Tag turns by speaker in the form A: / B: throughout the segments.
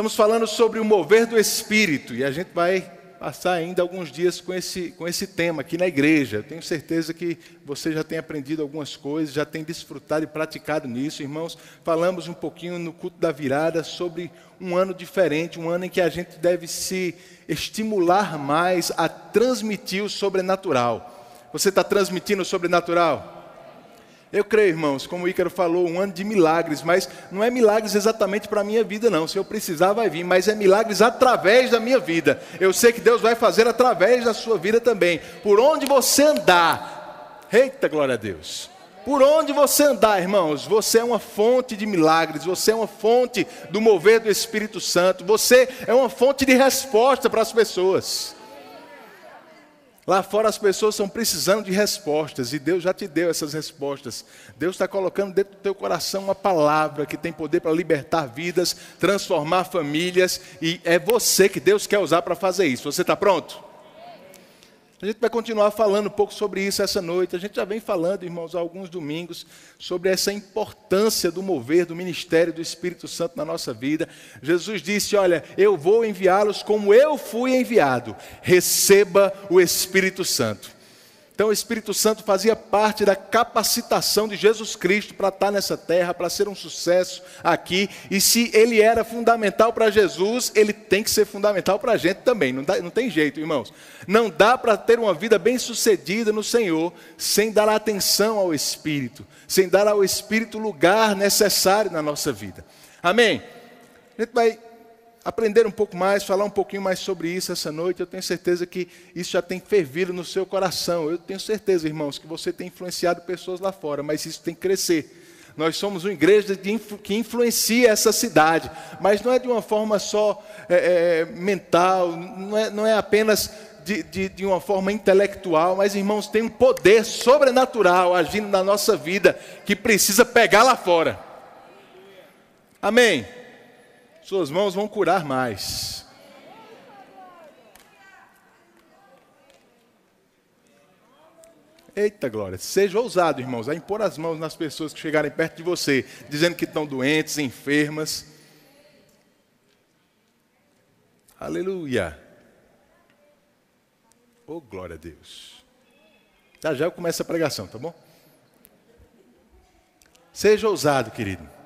A: Estamos falando sobre o mover do Espírito e a gente vai passar ainda alguns dias com esse, com esse tema aqui na igreja. Eu tenho certeza que você já tem aprendido algumas coisas, já tem desfrutado e praticado nisso. Irmãos, falamos um pouquinho no culto da virada sobre um ano diferente, um ano em que a gente deve se estimular mais a transmitir o sobrenatural. Você está transmitindo o sobrenatural? Eu creio, irmãos, como o Ícaro falou, um ano de milagres, mas não é milagres exatamente para a minha vida, não. Se eu precisar, vai vir, mas é milagres através da minha vida. Eu sei que Deus vai fazer através da sua vida também. Por onde você andar, eita glória a Deus. Por onde você andar, irmãos, você é uma fonte de milagres, você é uma fonte do mover do Espírito Santo, você é uma fonte de resposta para as pessoas. Lá fora as pessoas estão precisando de respostas e Deus já te deu essas respostas. Deus está colocando dentro do teu coração uma palavra que tem poder para libertar vidas, transformar famílias e é você que Deus quer usar para fazer isso. Você está pronto? A gente vai continuar falando um pouco sobre isso essa noite. A gente já vem falando, irmãos, há alguns domingos, sobre essa importância do mover do ministério do Espírito Santo na nossa vida. Jesus disse: Olha, eu vou enviá-los como eu fui enviado. Receba o Espírito Santo. Então o Espírito Santo fazia parte da capacitação de Jesus Cristo para estar nessa terra, para ser um sucesso aqui. E se ele era fundamental para Jesus, ele tem que ser fundamental para a gente também. Não, dá, não tem jeito, irmãos. Não dá para ter uma vida bem sucedida no Senhor sem dar atenção ao Espírito, sem dar ao Espírito lugar necessário na nossa vida. Amém? A gente vai aprender um pouco mais, falar um pouquinho mais sobre isso essa noite. Eu tenho certeza que isso já tem fervido no seu coração. Eu tenho certeza, irmãos, que você tem influenciado pessoas lá fora, mas isso tem que crescer. Nós somos uma igreja que influencia essa cidade, mas não é de uma forma só é, é, mental, não é, não é apenas de, de, de, uma forma intelectual, mas irmãos, tem um poder sobrenatural agindo na nossa vida que precisa pegar lá fora. Amém? Suas mãos vão curar mais. Eita glória, seja ousado, irmãos, a impor as mãos nas pessoas que chegarem perto de você, dizendo que estão doentes, enfermas. Aleluia. Oh, glória a Deus. Já já eu começo a pregação, tá bom? Seja ousado, querido.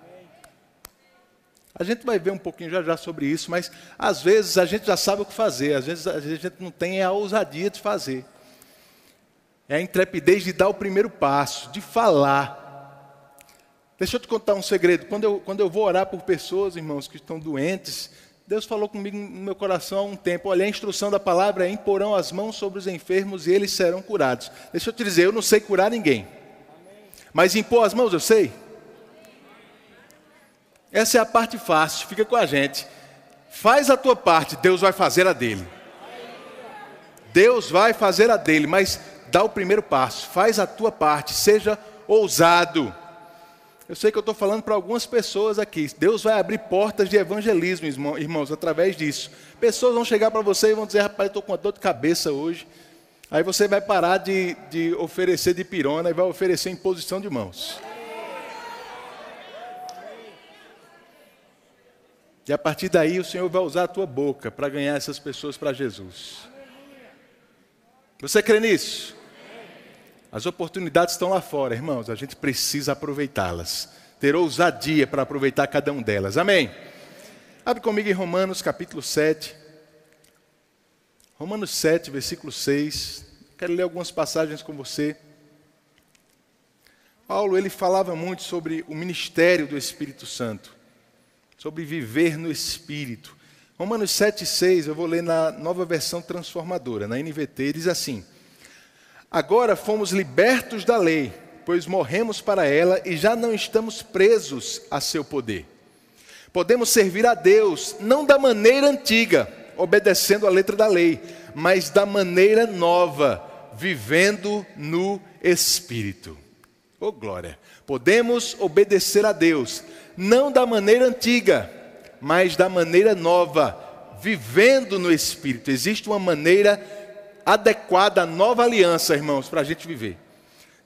A: A gente vai ver um pouquinho já já sobre isso, mas às vezes a gente já sabe o que fazer, às vezes a gente não tem a ousadia de fazer. É a intrepidez de dar o primeiro passo, de falar. Deixa eu te contar um segredo. Quando eu, quando eu vou orar por pessoas, irmãos, que estão doentes, Deus falou comigo no meu coração há um tempo: olha, a instrução da palavra é imporão as mãos sobre os enfermos e eles serão curados. Deixa eu te dizer, eu não sei curar ninguém, mas impor as mãos eu sei. Essa é a parte fácil, fica com a gente. Faz a tua parte, Deus vai fazer a dele. Deus vai fazer a dele, mas dá o primeiro passo, faz a tua parte, seja ousado. Eu sei que eu estou falando para algumas pessoas aqui. Deus vai abrir portas de evangelismo, irmãos, através disso. Pessoas vão chegar para você e vão dizer: rapaz, estou com uma dor de cabeça hoje. Aí você vai parar de, de oferecer de pirona e vai oferecer imposição de mãos. E a partir daí o Senhor vai usar a tua boca para ganhar essas pessoas para Jesus. Você crê nisso? As oportunidades estão lá fora, irmãos. A gente precisa aproveitá-las. Ter ousadia para aproveitar cada um delas. Amém? Abre comigo em Romanos capítulo 7. Romanos 7, versículo 6. Quero ler algumas passagens com você. Paulo ele falava muito sobre o ministério do Espírito Santo sobre viver no Espírito. Romanos 7,6, eu vou ler na nova versão transformadora, na NVT, diz assim: Agora fomos libertos da lei, pois morremos para ela e já não estamos presos a seu poder. Podemos servir a Deus, não da maneira antiga, obedecendo a letra da lei, mas da maneira nova, vivendo no Espírito. Oh glória! Podemos obedecer a Deus, não da maneira antiga, mas da maneira nova, vivendo no Espírito. Existe uma maneira adequada à nova aliança, irmãos, para a gente viver.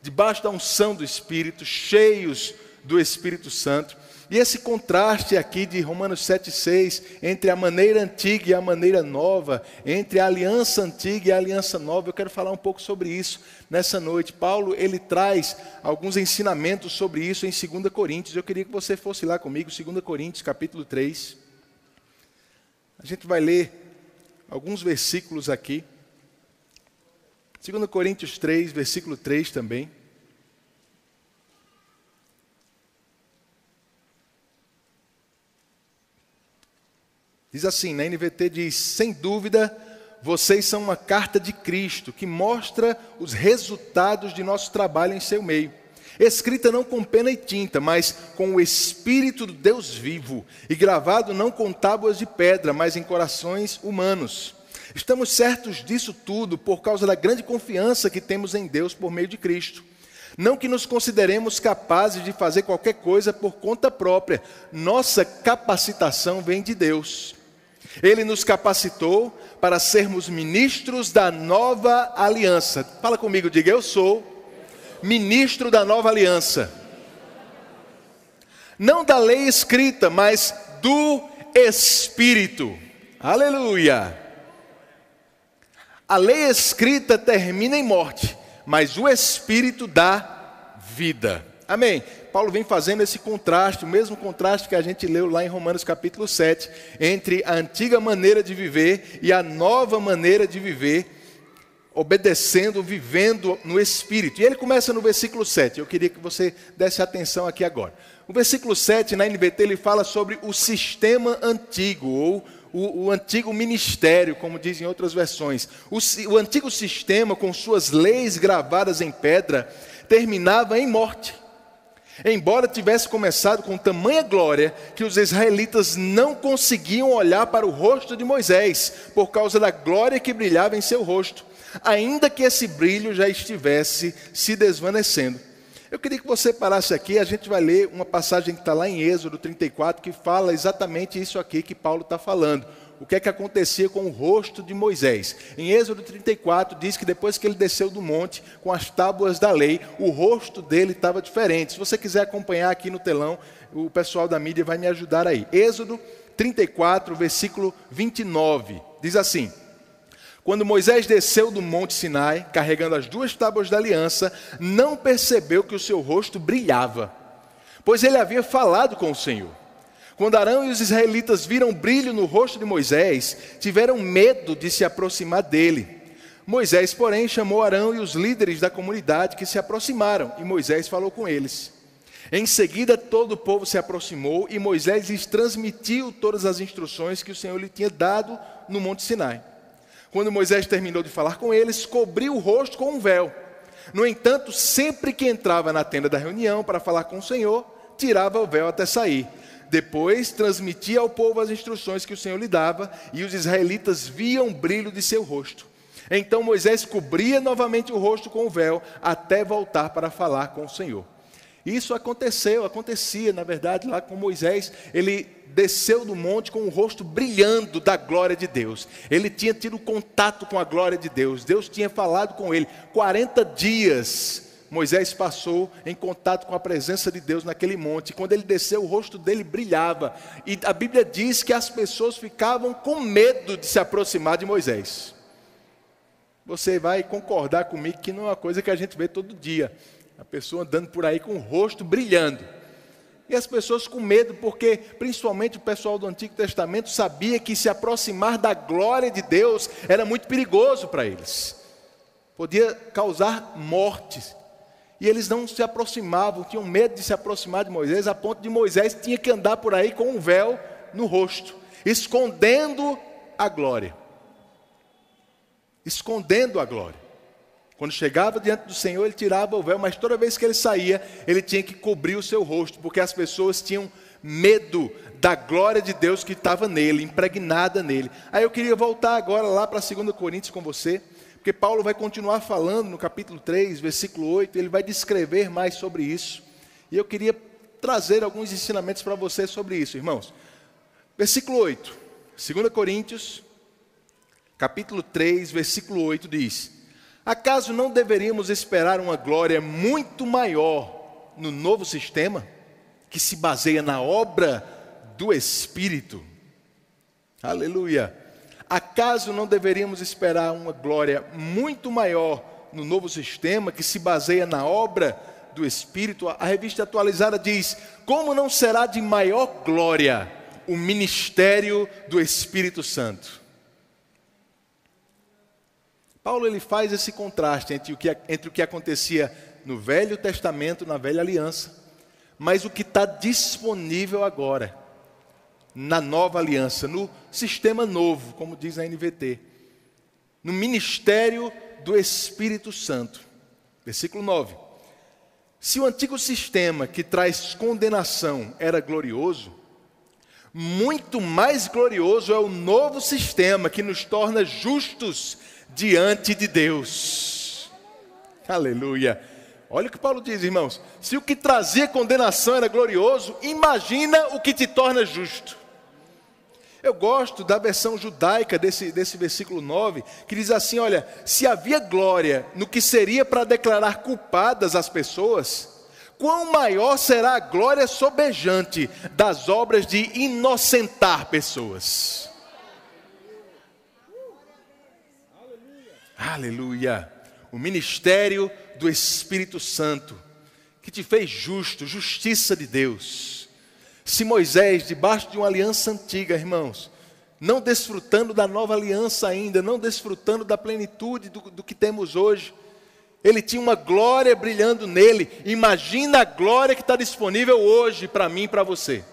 A: Debaixo da unção do Espírito, cheios do Espírito Santo. E esse contraste aqui de Romanos 7,6, entre a maneira antiga e a maneira nova, entre a aliança antiga e a aliança nova, eu quero falar um pouco sobre isso nessa noite. Paulo, ele traz alguns ensinamentos sobre isso em 2 Coríntios. Eu queria que você fosse lá comigo, 2 Coríntios, capítulo 3. A gente vai ler alguns versículos aqui. 2 Coríntios 3, versículo 3 também. Diz assim, na NVT diz: sem dúvida, vocês são uma carta de Cristo que mostra os resultados de nosso trabalho em seu meio. Escrita não com pena e tinta, mas com o Espírito do Deus vivo, e gravado não com tábuas de pedra, mas em corações humanos. Estamos certos disso tudo por causa da grande confiança que temos em Deus por meio de Cristo. Não que nos consideremos capazes de fazer qualquer coisa por conta própria, nossa capacitação vem de Deus. Ele nos capacitou para sermos ministros da nova aliança. Fala comigo, diga: Eu sou ministro da nova aliança. Não da lei escrita, mas do Espírito. Aleluia. A lei escrita termina em morte, mas o Espírito dá vida. Amém. Paulo vem fazendo esse contraste, o mesmo contraste que a gente leu lá em Romanos capítulo 7, entre a antiga maneira de viver e a nova maneira de viver, obedecendo, vivendo no Espírito. E ele começa no versículo 7, eu queria que você desse atenção aqui agora. O versículo 7, na NBT, ele fala sobre o sistema antigo, ou o, o, antigo ministério, como dizem outras versões. O, o antigo sistema, com suas leis gravadas em pedra, terminava em morte. Embora tivesse começado com tamanha glória que os israelitas não conseguiam olhar para o rosto de Moisés, por causa da glória que brilhava em seu rosto, ainda que esse brilho já estivesse se desvanecendo. Eu queria que você parasse aqui, a gente vai ler uma passagem que está lá em Êxodo 34, que fala exatamente isso aqui que Paulo está falando o que é que acontecia com o rosto de Moisés. Em Êxodo 34 diz que depois que ele desceu do monte com as tábuas da lei, o rosto dele estava diferente. Se você quiser acompanhar aqui no telão, o pessoal da mídia vai me ajudar aí. Êxodo 34, versículo 29, diz assim: quando Moisés desceu do monte Sinai, carregando as duas tábuas da aliança, não percebeu que o seu rosto brilhava, pois ele havia falado com o Senhor. Quando Arão e os israelitas viram brilho no rosto de Moisés, tiveram medo de se aproximar dele. Moisés, porém, chamou Arão e os líderes da comunidade que se aproximaram, e Moisés falou com eles. Em seguida, todo o povo se aproximou e Moisés lhes transmitiu todas as instruções que o Senhor lhe tinha dado no Monte Sinai. Quando Moisés terminou de falar com eles, cobriu o rosto com um véu. No entanto, sempre que entrava na tenda da reunião para falar com o Senhor, tirava o véu até sair. Depois transmitia ao povo as instruções que o Senhor lhe dava, e os israelitas viam o brilho de seu rosto. Então Moisés cobria novamente o rosto com o véu, até voltar para falar com o Senhor. Isso aconteceu, acontecia, na verdade, lá com Moisés. Ele desceu do monte com o rosto brilhando da glória de Deus. Ele tinha tido contato com a glória de Deus. Deus tinha falado com ele 40 dias Moisés passou em contato com a presença de Deus naquele monte. Quando ele desceu, o rosto dele brilhava. E a Bíblia diz que as pessoas ficavam com medo de se aproximar de Moisés. Você vai concordar comigo que não é uma coisa que a gente vê todo dia. A pessoa andando por aí com o rosto brilhando. E as pessoas com medo, porque principalmente o pessoal do Antigo Testamento sabia que se aproximar da glória de Deus era muito perigoso para eles. Podia causar mortes. E eles não se aproximavam, tinham medo de se aproximar de Moisés, a ponto de Moisés tinha que andar por aí com um véu no rosto, escondendo a glória. Escondendo a glória. Quando chegava diante do Senhor, ele tirava o véu, mas toda vez que ele saía, ele tinha que cobrir o seu rosto, porque as pessoas tinham medo da glória de Deus que estava nele, impregnada nele. Aí eu queria voltar agora lá para 2 Coríntios com você. Porque Paulo vai continuar falando no capítulo 3, versículo 8, ele vai descrever mais sobre isso. E eu queria trazer alguns ensinamentos para você sobre isso, irmãos. Versículo 8, 2 Coríntios, capítulo 3, versículo 8 diz: Acaso não deveríamos esperar uma glória muito maior no novo sistema? que se baseia na obra do Espírito. Aleluia. Acaso não deveríamos esperar uma glória muito maior no novo sistema que se baseia na obra do Espírito? A revista atualizada diz: Como não será de maior glória o ministério do Espírito Santo? Paulo ele faz esse contraste entre o que, entre o que acontecia no Velho Testamento, na Velha Aliança, mas o que está disponível agora, na nova aliança, no sistema novo, como diz a NVT, no ministério do Espírito Santo. Versículo 9. Se o antigo sistema que traz condenação era glorioso, muito mais glorioso é o novo sistema que nos torna justos diante de Deus. Aleluia. Olha o que Paulo diz, irmãos. Se o que trazia condenação era glorioso, imagina o que te torna justo. Eu gosto da versão judaica desse, desse versículo 9, que diz assim: olha, se havia glória no que seria para declarar culpadas as pessoas, quão maior será a glória sobejante das obras de inocentar pessoas. Aleluia. O ministério do Espírito Santo, que te fez justo, justiça de Deus. Se Moisés, debaixo de uma aliança antiga, irmãos, não desfrutando da nova aliança ainda, não desfrutando da plenitude do, do que temos hoje, ele tinha uma glória brilhando nele. Imagina a glória que está disponível hoje para mim e para você.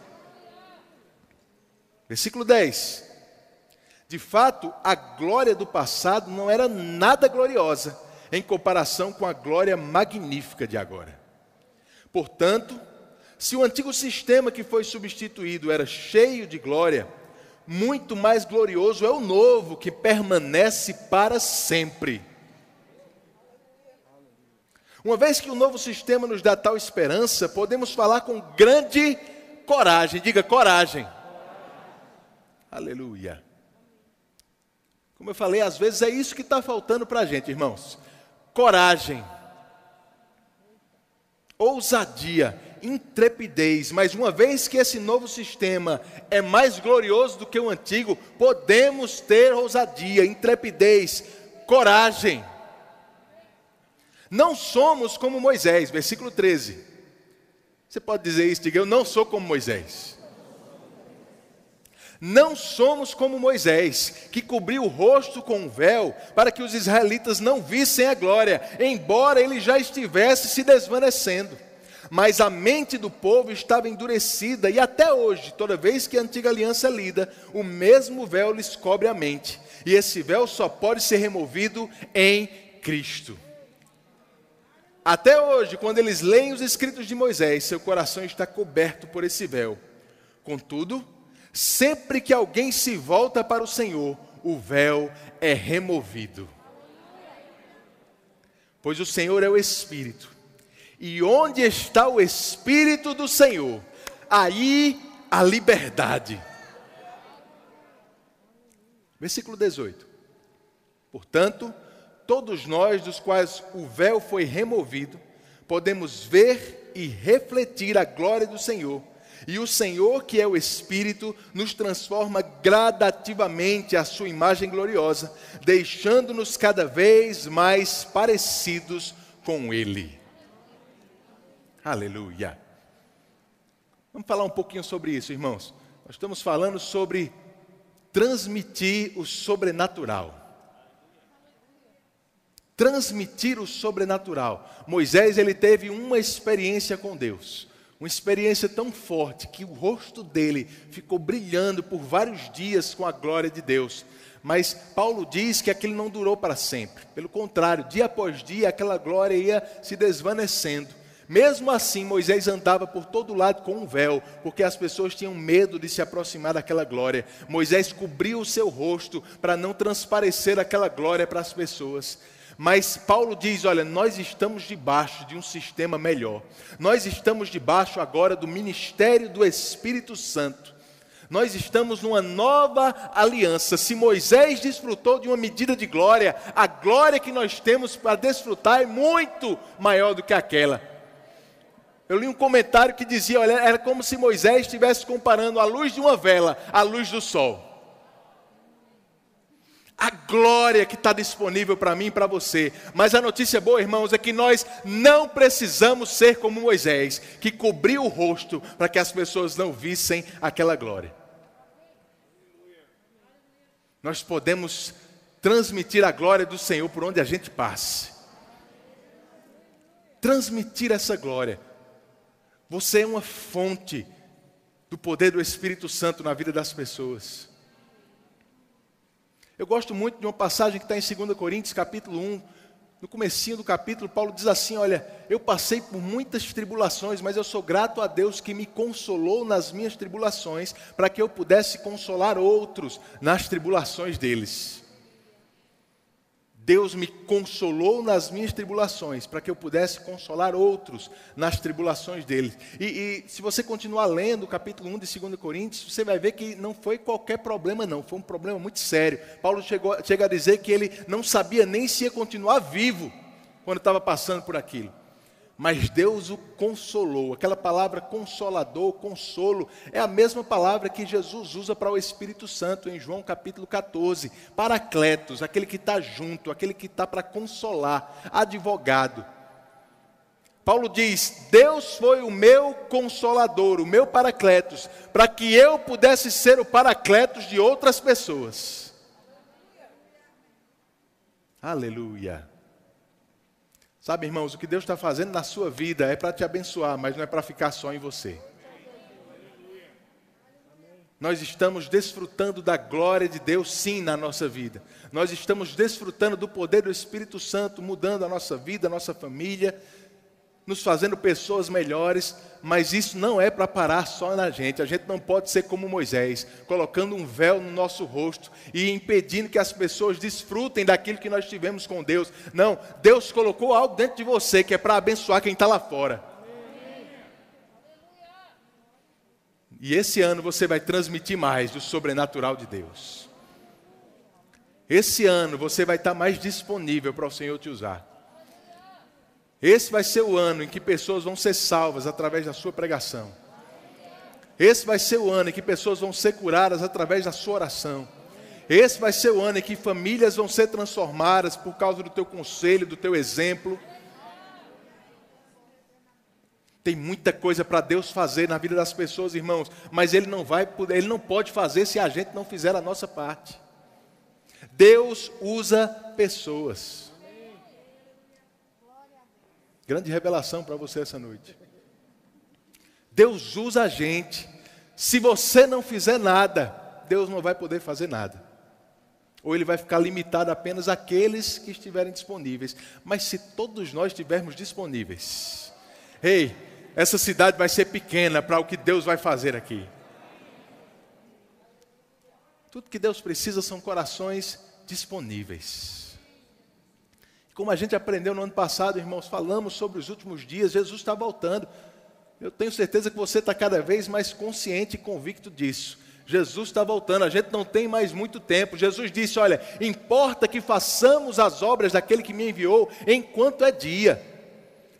A: Versículo 10. De fato, a glória do passado não era nada gloriosa em comparação com a glória magnífica de agora. Portanto, se o antigo sistema que foi substituído era cheio de glória, muito mais glorioso é o novo que permanece para sempre. Uma vez que o novo sistema nos dá tal esperança, podemos falar com grande coragem, diga coragem. Aleluia. Como eu falei, às vezes é isso que está faltando para a gente, irmãos: coragem, ousadia, intrepidez. Mas uma vez que esse novo sistema é mais glorioso do que o antigo, podemos ter ousadia, intrepidez, coragem. Não somos como Moisés, versículo 13. Você pode dizer isso, diga, eu não sou como Moisés. Não somos como Moisés, que cobriu o rosto com um véu, para que os israelitas não vissem a glória, embora ele já estivesse se desvanecendo. Mas a mente do povo estava endurecida, e até hoje, toda vez que a antiga aliança é lida, o mesmo véu lhes cobre a mente. E esse véu só pode ser removido em Cristo. Até hoje, quando eles leem os escritos de Moisés, seu coração está coberto por esse véu. Contudo, Sempre que alguém se volta para o Senhor, o véu é removido. Pois o Senhor é o Espírito. E onde está o Espírito do Senhor, aí a liberdade. Versículo 18. Portanto, todos nós, dos quais o véu foi removido, podemos ver e refletir a glória do Senhor e o Senhor, que é o Espírito, nos transforma gradativamente à sua imagem gloriosa, deixando-nos cada vez mais parecidos com Ele. Aleluia. Vamos falar um pouquinho sobre isso, irmãos. Nós estamos falando sobre transmitir o sobrenatural. Transmitir o sobrenatural. Moisés ele teve uma experiência com Deus uma experiência tão forte que o rosto dele ficou brilhando por vários dias com a glória de Deus. Mas Paulo diz que aquilo não durou para sempre. Pelo contrário, dia após dia aquela glória ia se desvanecendo. Mesmo assim, Moisés andava por todo lado com um véu, porque as pessoas tinham medo de se aproximar daquela glória. Moisés cobriu o seu rosto para não transparecer aquela glória para as pessoas. Mas Paulo diz: olha, nós estamos debaixo de um sistema melhor. Nós estamos debaixo agora do ministério do Espírito Santo. Nós estamos numa nova aliança. Se Moisés desfrutou de uma medida de glória, a glória que nós temos para desfrutar é muito maior do que aquela. Eu li um comentário que dizia: olha, era como se Moisés estivesse comparando a luz de uma vela à luz do sol. A glória que está disponível para mim e para você. Mas a notícia boa, irmãos, é que nós não precisamos ser como Moisés, que cobriu o rosto para que as pessoas não vissem aquela glória. Nós podemos transmitir a glória do Senhor por onde a gente passe. Transmitir essa glória. Você é uma fonte do poder do Espírito Santo na vida das pessoas. Eu gosto muito de uma passagem que está em 2 Coríntios, capítulo 1. No comecinho do capítulo, Paulo diz assim: Olha, eu passei por muitas tribulações, mas eu sou grato a Deus que me consolou nas minhas tribulações, para que eu pudesse consolar outros nas tribulações deles. Deus me consolou nas minhas tribulações, para que eu pudesse consolar outros nas tribulações deles. E, e, se você continuar lendo o capítulo 1 de 2 Coríntios, você vai ver que não foi qualquer problema, não, foi um problema muito sério. Paulo chegou, chega a dizer que ele não sabia nem se ia continuar vivo quando estava passando por aquilo mas Deus o consolou. Aquela palavra consolador, consolo, é a mesma palavra que Jesus usa para o Espírito Santo em João capítulo 14. Paracletos, aquele que está junto, aquele que está para consolar, advogado. Paulo diz: Deus foi o meu consolador, o meu paracletos, para que eu pudesse ser o paracletos de outras pessoas. Aleluia. Sabe, irmãos, o que Deus está fazendo na sua vida é para te abençoar, mas não é para ficar só em você. Nós estamos desfrutando da glória de Deus, sim, na nossa vida. Nós estamos desfrutando do poder do Espírito Santo, mudando a nossa vida, a nossa família, nos fazendo pessoas melhores, mas isso não é para parar só na gente. A gente não pode ser como Moisés, colocando um véu no nosso rosto e impedindo que as pessoas desfrutem daquilo que nós tivemos com Deus. Não, Deus colocou algo dentro de você que é para abençoar quem está lá fora. E esse ano você vai transmitir mais do sobrenatural de Deus. Esse ano você vai estar mais disponível para o Senhor te usar. Esse vai ser o ano em que pessoas vão ser salvas através da sua pregação. Esse vai ser o ano em que pessoas vão ser curadas através da sua oração. Esse vai ser o ano em que famílias vão ser transformadas por causa do teu conselho, do teu exemplo. Tem muita coisa para Deus fazer na vida das pessoas, irmãos, mas ele não vai, ele não pode fazer se a gente não fizer a nossa parte. Deus usa pessoas. Grande revelação para você essa noite. Deus usa a gente. Se você não fizer nada, Deus não vai poder fazer nada. Ou ele vai ficar limitado apenas àqueles que estiverem disponíveis. Mas se todos nós estivermos disponíveis, ei, essa cidade vai ser pequena para o que Deus vai fazer aqui. Tudo que Deus precisa são corações disponíveis. Como a gente aprendeu no ano passado, irmãos, falamos sobre os últimos dias, Jesus está voltando. Eu tenho certeza que você está cada vez mais consciente e convicto disso. Jesus está voltando, a gente não tem mais muito tempo. Jesus disse: Olha, importa que façamos as obras daquele que me enviou enquanto é dia,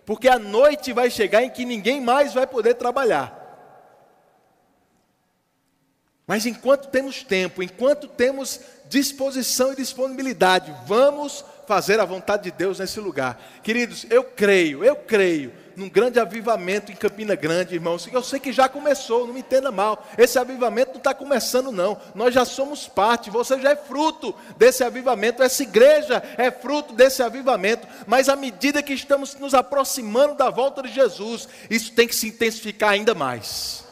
A: porque a noite vai chegar em que ninguém mais vai poder trabalhar. Mas enquanto temos tempo, enquanto temos disposição e disponibilidade, vamos fazer a vontade de Deus nesse lugar. Queridos, eu creio, eu creio num grande avivamento em Campina Grande, irmãos. Eu sei que já começou, não me entenda mal. Esse avivamento não está começando, não. Nós já somos parte, você já é fruto desse avivamento. Essa igreja é fruto desse avivamento. Mas à medida que estamos nos aproximando da volta de Jesus, isso tem que se intensificar ainda mais.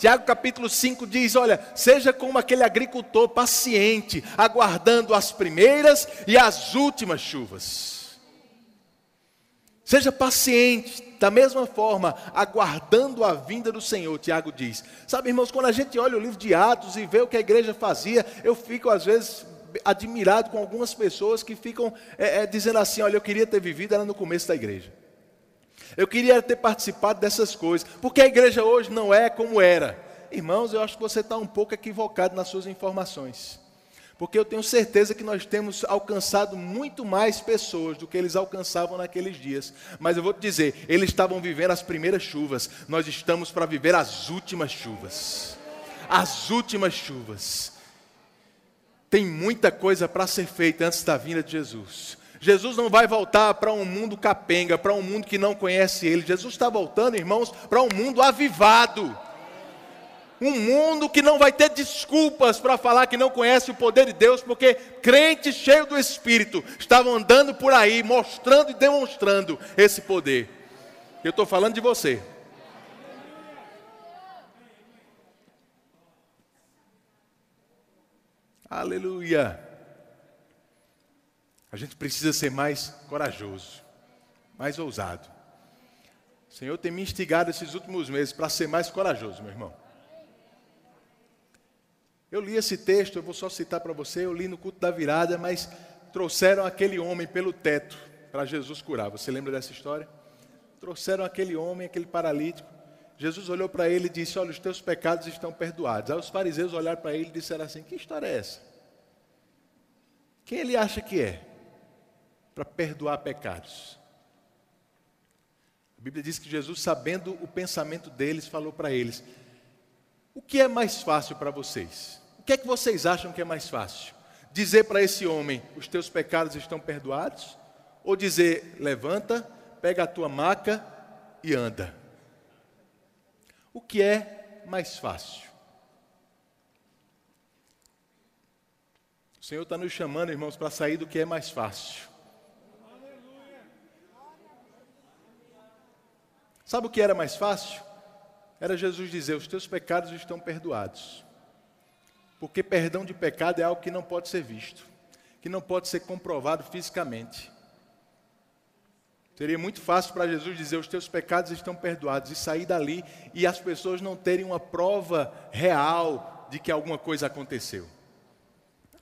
A: Tiago capítulo 5 diz: Olha, seja como aquele agricultor paciente, aguardando as primeiras e as últimas chuvas. Seja paciente, da mesma forma, aguardando a vinda do Senhor, Tiago diz. Sabe, irmãos, quando a gente olha o livro de Atos e vê o que a igreja fazia, eu fico às vezes admirado com algumas pessoas que ficam é, é, dizendo assim: Olha, eu queria ter vivido ela no começo da igreja. Eu queria ter participado dessas coisas, porque a igreja hoje não é como era. Irmãos, eu acho que você está um pouco equivocado nas suas informações. Porque eu tenho certeza que nós temos alcançado muito mais pessoas do que eles alcançavam naqueles dias. Mas eu vou te dizer, eles estavam vivendo as primeiras chuvas, nós estamos para viver as últimas chuvas. As últimas chuvas. Tem muita coisa para ser feita antes da vinda de Jesus. Jesus não vai voltar para um mundo capenga, para um mundo que não conhece Ele. Jesus está voltando, irmãos, para um mundo avivado um mundo que não vai ter desculpas para falar que não conhece o poder de Deus, porque crentes cheios do Espírito estavam andando por aí, mostrando e demonstrando esse poder. Eu estou falando de você. Aleluia. A gente precisa ser mais corajoso, mais ousado. O Senhor tem me instigado esses últimos meses para ser mais corajoso, meu irmão. Eu li esse texto, eu vou só citar para você, eu li no culto da virada, mas trouxeram aquele homem pelo teto para Jesus curar. Você lembra dessa história? Trouxeram aquele homem, aquele paralítico. Jesus olhou para ele e disse: Olha, os teus pecados estão perdoados. Aí os fariseus olharam para ele e disseram assim: Que história é essa? Quem ele acha que é para perdoar pecados? A Bíblia diz que Jesus, sabendo o pensamento deles, falou para eles: O que é mais fácil para vocês? O que é que vocês acham que é mais fácil? Dizer para esse homem: Os teus pecados estão perdoados? Ou dizer: Levanta, pega a tua maca e anda? O que é mais fácil? O Senhor está nos chamando, irmãos, para sair do que é mais fácil. Sabe o que era mais fácil? Era Jesus dizer: Os teus pecados estão perdoados. Porque perdão de pecado é algo que não pode ser visto, que não pode ser comprovado fisicamente. Seria muito fácil para Jesus dizer: os teus pecados estão perdoados, e sair dali e as pessoas não terem uma prova real de que alguma coisa aconteceu.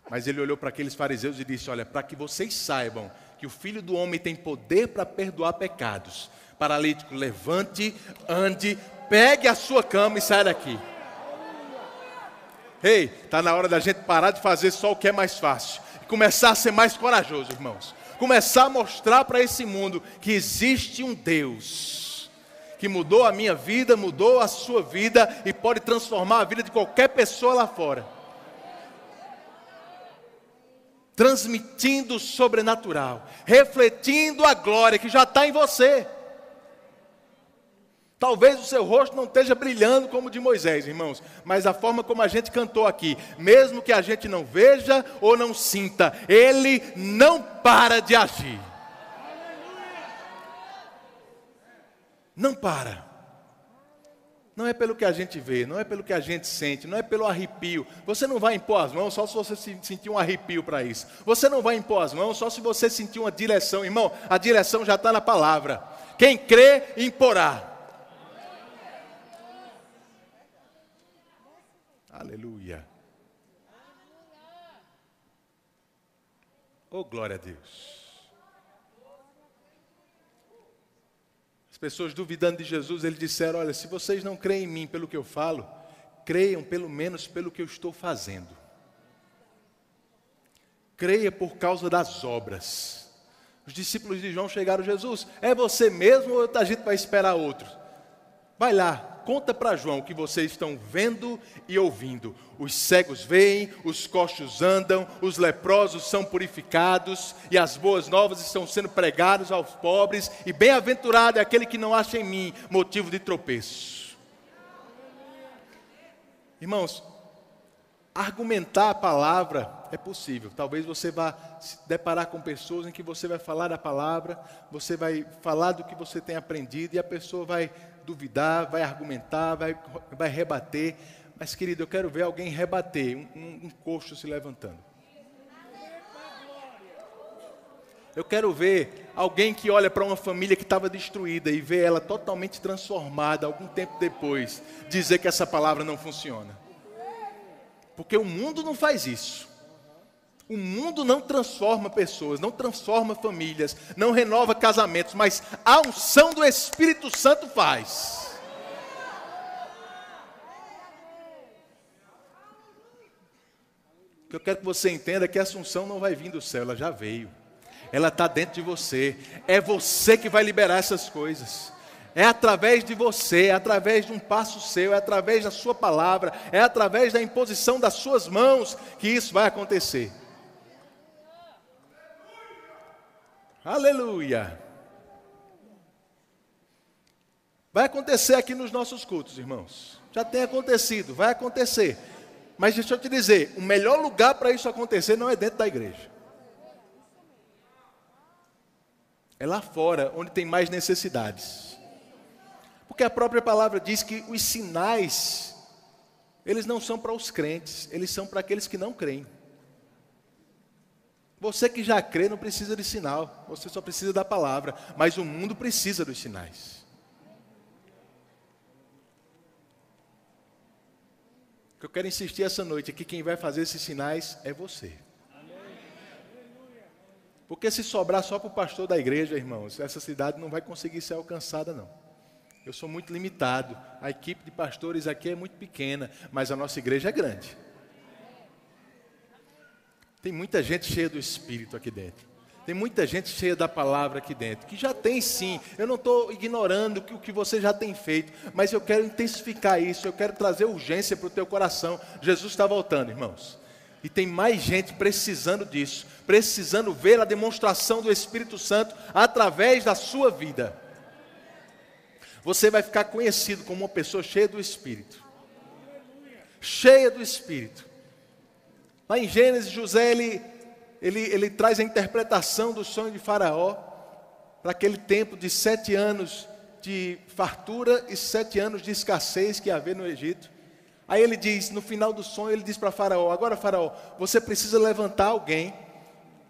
A: Mas ele olhou para aqueles fariseus e disse: Olha, para que vocês saibam que o filho do homem tem poder para perdoar pecados, paralítico, levante, ande, pegue a sua cama e saia daqui. Ei, está na hora da gente parar de fazer só o que é mais fácil e começar a ser mais corajoso, irmãos. Começar a mostrar para esse mundo que existe um Deus que mudou a minha vida, mudou a sua vida e pode transformar a vida de qualquer pessoa lá fora. Transmitindo o sobrenatural, refletindo a glória que já está em você. Talvez o seu rosto não esteja brilhando como o de Moisés, irmãos, mas a forma como a gente cantou aqui, mesmo que a gente não veja ou não sinta, ele não para de agir. Não para. Não é pelo que a gente vê, não é pelo que a gente sente, não é pelo arrepio. Você não vai impor as mãos só se você sentir um arrepio para isso. Você não vai impor as mãos só se você sentir uma direção. Irmão, a direção já está na palavra. Quem crê, imporá. Aleluia. Oh, glória a Deus. As pessoas duvidando de Jesus, eles disseram: Olha, se vocês não creem em mim pelo que eu falo, creiam pelo menos pelo que eu estou fazendo. Creia por causa das obras. Os discípulos de João chegaram: Jesus, é você mesmo ou a gente vai esperar outro? Vai lá, conta para João que vocês estão vendo e ouvindo. Os cegos veem, os coxos andam, os leprosos são purificados e as boas novas estão sendo pregadas aos pobres. E bem-aventurado é aquele que não acha em mim motivo de tropeço. Irmãos, argumentar a palavra é possível. Talvez você vá se deparar com pessoas em que você vai falar da palavra, você vai falar do que você tem aprendido e a pessoa vai duvidar, vai argumentar, vai, vai rebater. Mas, querido, eu quero ver alguém rebater, um, um, um coxo se levantando. Eu quero ver alguém que olha para uma família que estava destruída e vê ela totalmente transformada algum tempo depois, dizer que essa palavra não funciona. Porque o mundo não faz isso. O mundo não transforma pessoas, não transforma famílias, não renova casamentos, mas a unção do Espírito Santo faz. que eu quero que você entenda é que a Assunção não vai vir do céu, ela já veio. Ela está dentro de você. É você que vai liberar essas coisas. É através de você, é através de um passo seu, é através da sua palavra, é através da imposição das suas mãos que isso vai acontecer. Aleluia. Vai acontecer aqui nos nossos cultos, irmãos. Já tem acontecido, vai acontecer. Mas deixa eu te dizer, o melhor lugar para isso acontecer não é dentro da igreja. É lá fora, onde tem mais necessidades. Porque a própria palavra diz que os sinais, eles não são para os crentes, eles são para aqueles que não creem. Você que já crê não precisa de sinal, você só precisa da palavra, mas o mundo precisa dos sinais. que eu quero insistir essa noite é que quem vai fazer esses sinais é você. Porque se sobrar só para o pastor da igreja, irmãos, essa cidade não vai conseguir ser alcançada, não. Eu sou muito limitado. A equipe de pastores aqui é muito pequena, mas a nossa igreja é grande. Tem muita gente cheia do Espírito aqui dentro. Tem muita gente cheia da palavra aqui dentro, que já tem sim. Eu não estou ignorando o que você já tem feito, mas eu quero intensificar isso, eu quero trazer urgência para o teu coração. Jesus está voltando, irmãos. E tem mais gente precisando disso, precisando ver a demonstração do Espírito Santo através da sua vida. Você vai ficar conhecido como uma pessoa cheia do Espírito. Cheia do Espírito. Lá em Gênesis, José ele ele, ele traz a interpretação do sonho de Faraó para aquele tempo de sete anos de fartura e sete anos de escassez que havia no Egito. Aí ele diz, no final do sonho, ele diz para Faraó: Agora, Faraó, você precisa levantar alguém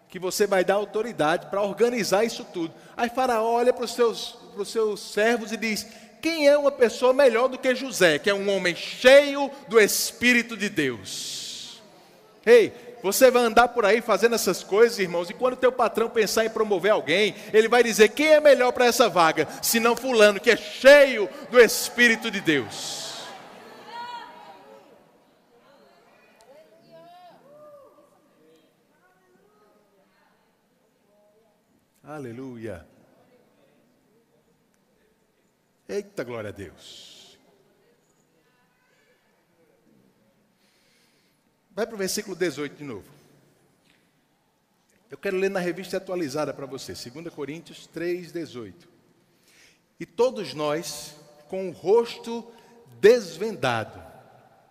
A: que você vai dar autoridade para organizar isso tudo. Aí Faraó olha para os seus, para os seus servos e diz: Quem é uma pessoa melhor do que José, que é um homem cheio do Espírito de Deus? Ei, você vai andar por aí fazendo essas coisas, irmãos, e quando teu patrão pensar em promover alguém, ele vai dizer: quem é melhor para essa vaga? Se não fulano, que é cheio do Espírito de Deus. Aleluia. Eita glória a Deus. Vai para o versículo 18 de novo. Eu quero ler na revista atualizada para você, 2 Coríntios 3, 18. E todos nós, com o rosto desvendado,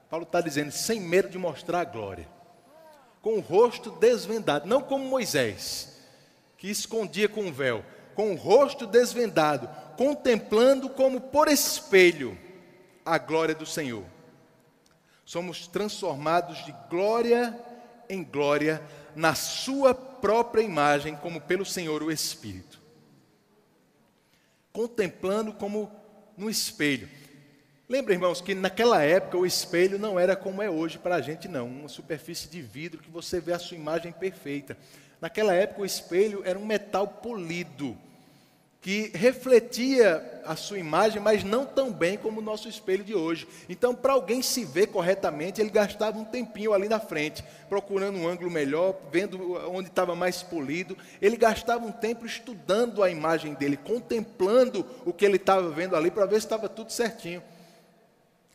A: Paulo está dizendo, sem medo de mostrar a glória, com o rosto desvendado, não como Moisés, que escondia com o véu, com o rosto desvendado, contemplando como por espelho a glória do Senhor somos transformados de glória em glória na Sua própria imagem, como pelo Senhor o Espírito. Contemplando como no espelho. Lembra, irmãos, que naquela época o espelho não era como é hoje para a gente, não. Uma superfície de vidro que você vê a sua imagem perfeita. Naquela época o espelho era um metal polido que refletia a sua imagem, mas não tão bem como o nosso espelho de hoje. Então, para alguém se ver corretamente, ele gastava um tempinho ali na frente, procurando um ângulo melhor, vendo onde estava mais polido. Ele gastava um tempo estudando a imagem dele, contemplando o que ele estava vendo ali, para ver se estava tudo certinho.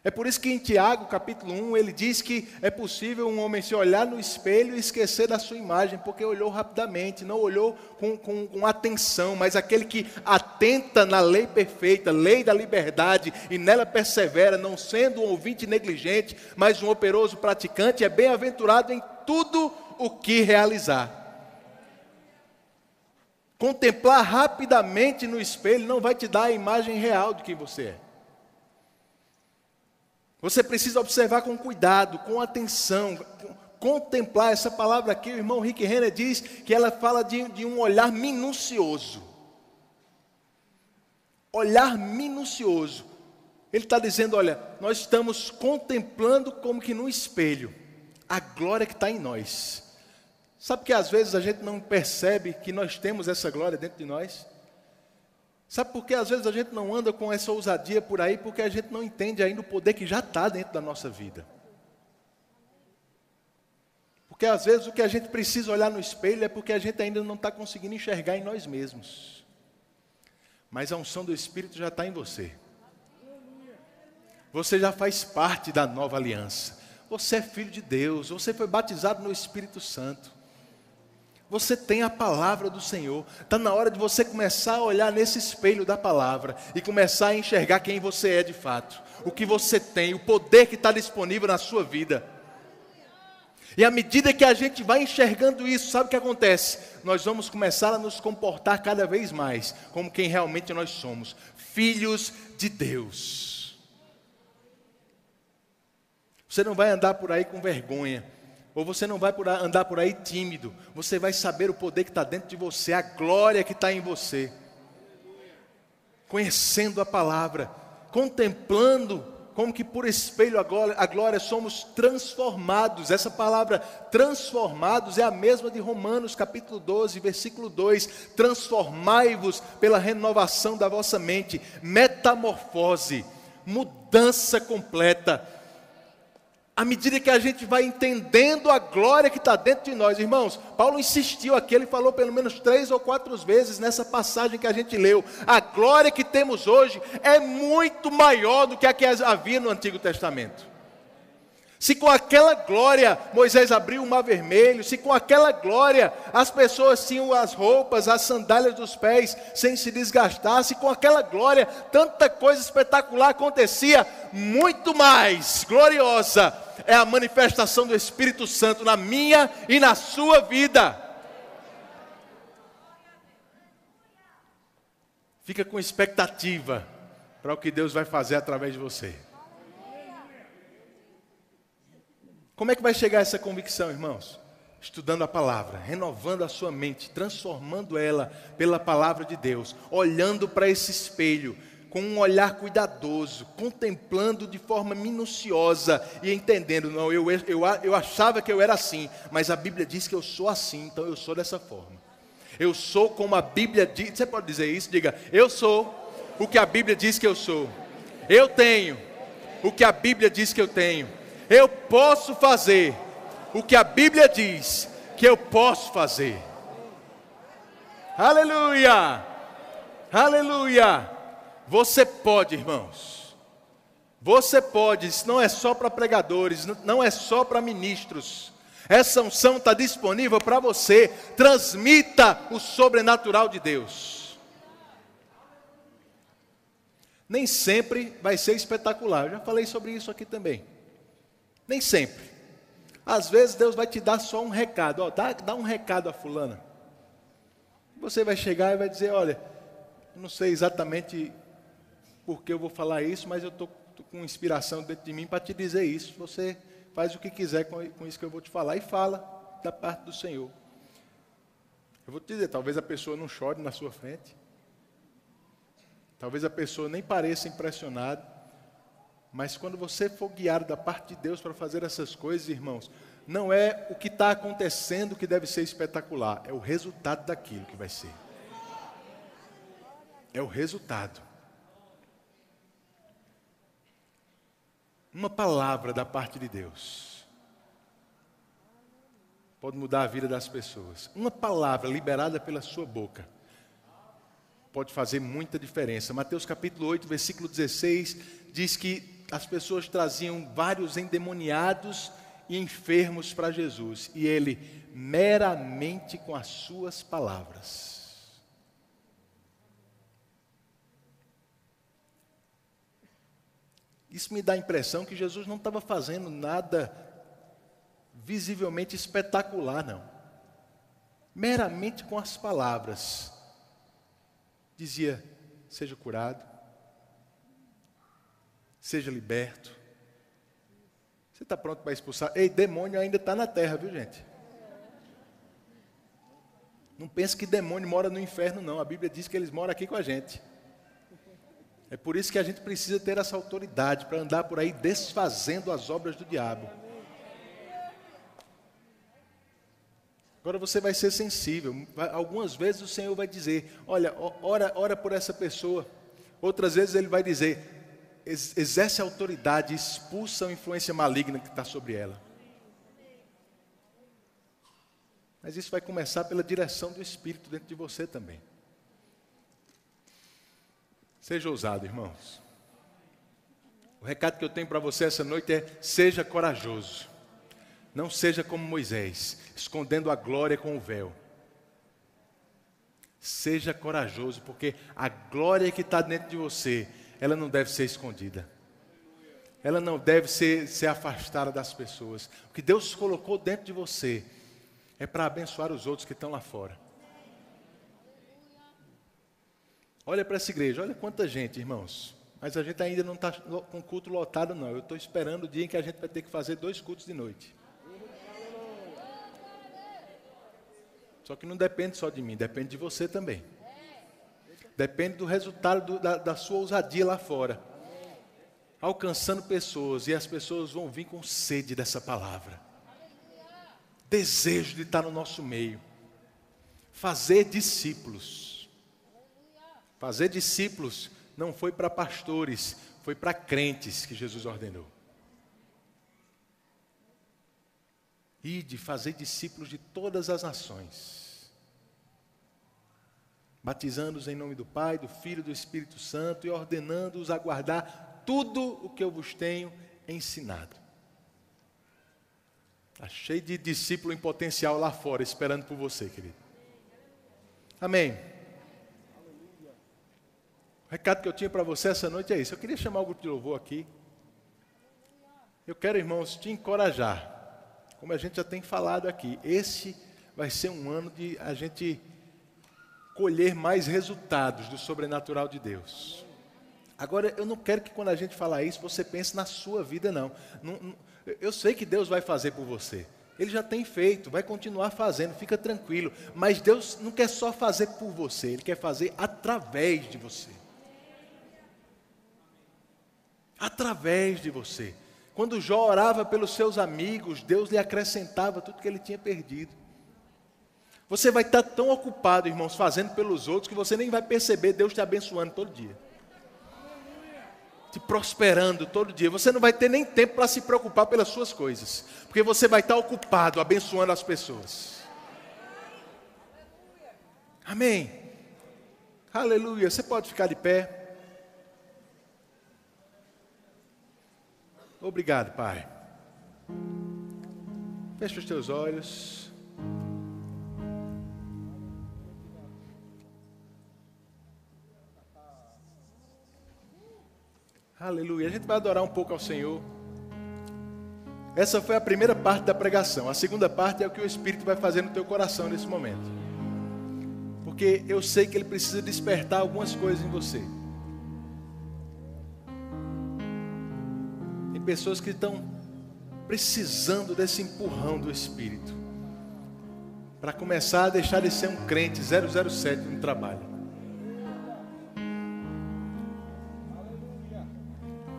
A: É por isso que em Tiago, capítulo 1, ele diz que é possível um homem se olhar no espelho e esquecer da sua imagem, porque olhou rapidamente, não olhou com, com, com, atenção, mas aquele que atenta na lei perfeita, lei da liberdade, e nela persevera, não sendo um ouvinte negligente, mas um operoso praticante, é bem-aventurado em tudo o que realizar. Contemplar rapidamente no espelho não vai te dar a imagem real de quem você é. Você precisa observar com cuidado, com atenção, contemplar. Essa palavra aqui, o irmão Rick Renner diz que ela fala de, de um olhar minucioso. Olhar minucioso. Ele está dizendo: olha, nós estamos contemplando como que no espelho a glória que está em nós. Sabe que às vezes a gente não percebe que nós temos essa glória dentro de nós? Sabe por que às vezes a gente não anda com essa ousadia por aí? Porque a gente não entende ainda o poder que já está dentro da nossa vida. Porque às vezes o que a gente precisa olhar no espelho é porque a gente ainda não está conseguindo enxergar em nós mesmos. Mas a unção do Espírito já está em você. Você já faz parte da nova aliança. Você é filho de Deus. Você foi batizado no Espírito Santo. Você tem a palavra do Senhor. Está na hora de você começar a olhar nesse espelho da palavra e começar a enxergar quem você é de fato. O que você tem, o poder que está disponível na sua vida. E à medida que a gente vai enxergando isso, sabe o que acontece? Nós vamos começar a nos comportar cada vez mais como quem realmente nós somos, filhos de Deus. Você não vai andar por aí com vergonha, ou você não vai andar por aí tímido, você vai saber o poder que está dentro de você, a glória que está em você, conhecendo a palavra, contemplando como que por espelho a glória, somos transformados. Essa palavra transformados é a mesma de Romanos capítulo 12, versículo 2: Transformai-vos pela renovação da vossa mente, metamorfose, mudança completa à medida que a gente vai entendendo a glória que está dentro de nós, irmãos, Paulo insistiu aqui, ele falou pelo menos três ou quatro vezes nessa passagem que a gente leu. A glória que temos hoje é muito maior do que a que havia no Antigo Testamento. Se com aquela glória Moisés abriu o mar vermelho, se com aquela glória as pessoas tinham as roupas, as sandálias dos pés sem se desgastar, se com aquela glória tanta coisa espetacular acontecia, muito mais gloriosa é a manifestação do Espírito Santo na minha e na sua vida. Fica com expectativa para o que Deus vai fazer através de você. Como é que vai chegar essa convicção, irmãos? Estudando a palavra, renovando a sua mente, transformando ela pela palavra de Deus, olhando para esse espelho com um olhar cuidadoso, contemplando de forma minuciosa e entendendo, não, eu, eu, eu achava que eu era assim, mas a Bíblia diz que eu sou assim, então eu sou dessa forma. Eu sou como a Bíblia diz, você pode dizer isso? Diga, eu sou o que a Bíblia diz que eu sou. Eu tenho o que a Bíblia diz que eu tenho eu posso fazer o que a Bíblia diz que eu posso fazer. Aleluia! Aleluia! Você pode, irmãos. Você pode, isso não é só para pregadores, não é só para ministros. Essa unção está disponível para você. Transmita o sobrenatural de Deus. Nem sempre vai ser espetacular. Eu já falei sobre isso aqui também. Nem sempre. Às vezes Deus vai te dar só um recado, ó, dá, dá um recado a fulana. Você vai chegar e vai dizer, olha, não sei exatamente por que eu vou falar isso, mas eu estou com inspiração dentro de mim para te dizer isso. Você faz o que quiser com, com isso que eu vou te falar e fala da parte do Senhor. Eu vou te dizer, talvez a pessoa não chore na sua frente. Talvez a pessoa nem pareça impressionada. Mas quando você for guiado da parte de Deus para fazer essas coisas, irmãos, não é o que está acontecendo que deve ser espetacular, é o resultado daquilo que vai ser. É o resultado. Uma palavra da parte de Deus pode mudar a vida das pessoas. Uma palavra liberada pela sua boca pode fazer muita diferença. Mateus capítulo 8, versículo 16 diz que as pessoas traziam vários endemoniados e enfermos para Jesus, e ele meramente com as suas palavras. Isso me dá a impressão que Jesus não estava fazendo nada visivelmente espetacular, não. Meramente com as palavras. Dizia: seja curado, seja liberto. Você está pronto para expulsar? Ei, demônio ainda está na terra, viu gente? Não pense que demônio mora no inferno, não. A Bíblia diz que eles moram aqui com a gente. É por isso que a gente precisa ter essa autoridade para andar por aí desfazendo as obras do diabo. Agora você vai ser sensível. Algumas vezes o Senhor vai dizer: Olha, ora, ora por essa pessoa. Outras vezes ele vai dizer: exerce autoridade, expulsa a influência maligna que está sobre ela. Mas isso vai começar pela direção do Espírito dentro de você também. Seja ousado, irmãos. O recado que eu tenho para você essa noite é: seja corajoso. Não seja como Moisés, escondendo a glória com o véu. Seja corajoso, porque a glória que está dentro de você, ela não deve ser escondida. Ela não deve ser, ser afastada das pessoas. O que Deus colocou dentro de você é para abençoar os outros que estão lá fora. Olha para essa igreja, olha quanta gente, irmãos. Mas a gente ainda não está com culto lotado, não. Eu estou esperando o dia em que a gente vai ter que fazer dois cultos de noite. Só que não depende só de mim, depende de você também. Depende do resultado do, da, da sua ousadia lá fora. Alcançando pessoas, e as pessoas vão vir com sede dessa palavra. Desejo de estar no nosso meio. Fazer discípulos. Fazer discípulos não foi para pastores, foi para crentes que Jesus ordenou. e de fazer discípulos de todas as nações, batizando-os em nome do Pai, do Filho e do Espírito Santo e ordenando-os a guardar tudo o que eu vos tenho ensinado. Está cheio de discípulo em potencial lá fora, esperando por você, querido. Amém. O recado que eu tinha para você essa noite é isso. Eu queria chamar o grupo de louvor aqui. Eu quero, irmãos, te encorajar como a gente já tem falado aqui, esse vai ser um ano de a gente colher mais resultados do sobrenatural de Deus. Agora, eu não quero que quando a gente falar isso, você pense na sua vida, não. não, não eu sei que Deus vai fazer por você. Ele já tem feito, vai continuar fazendo, fica tranquilo. Mas Deus não quer só fazer por você, Ele quer fazer através de você. Através de você. Quando Jó orava pelos seus amigos, Deus lhe acrescentava tudo que ele tinha perdido. Você vai estar tão ocupado, irmãos, fazendo pelos outros, que você nem vai perceber Deus te abençoando todo dia. Te prosperando todo dia. Você não vai ter nem tempo para se preocupar pelas suas coisas, porque você vai estar ocupado abençoando as pessoas. Amém. Aleluia. Você pode ficar de pé. Obrigado, Pai. Feche os teus olhos. Aleluia. A gente vai adorar um pouco ao Senhor. Essa foi a primeira parte da pregação. A segunda parte é o que o Espírito vai fazer no teu coração nesse momento. Porque eu sei que ele precisa despertar algumas coisas em você. pessoas que estão precisando desse empurrão do Espírito para começar a deixar de ser um crente 007 no trabalho.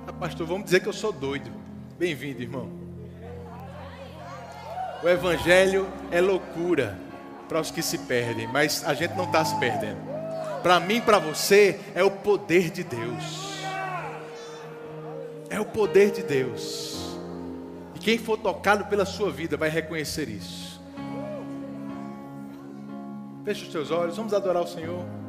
A: Ah, pastor, vamos dizer que eu sou doido. Bem-vindo, irmão. O Evangelho é loucura para os que se perdem, mas a gente não está se perdendo. Para mim, para você, é o poder de Deus. É o poder de Deus. E quem for tocado pela sua vida vai reconhecer isso. Feche os teus olhos, vamos adorar o Senhor.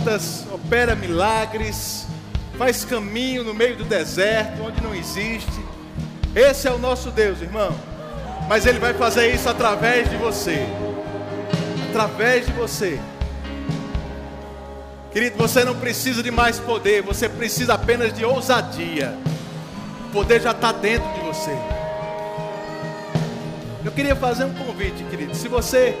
B: portas, opera milagres,
A: faz caminho no meio do deserto, onde não existe. Esse é o nosso Deus, irmão. Mas Ele vai fazer isso através de você. Através de você. Querido, você não precisa de mais poder, você precisa apenas de ousadia. O poder já está dentro de você. Eu queria fazer um convite, querido. Se você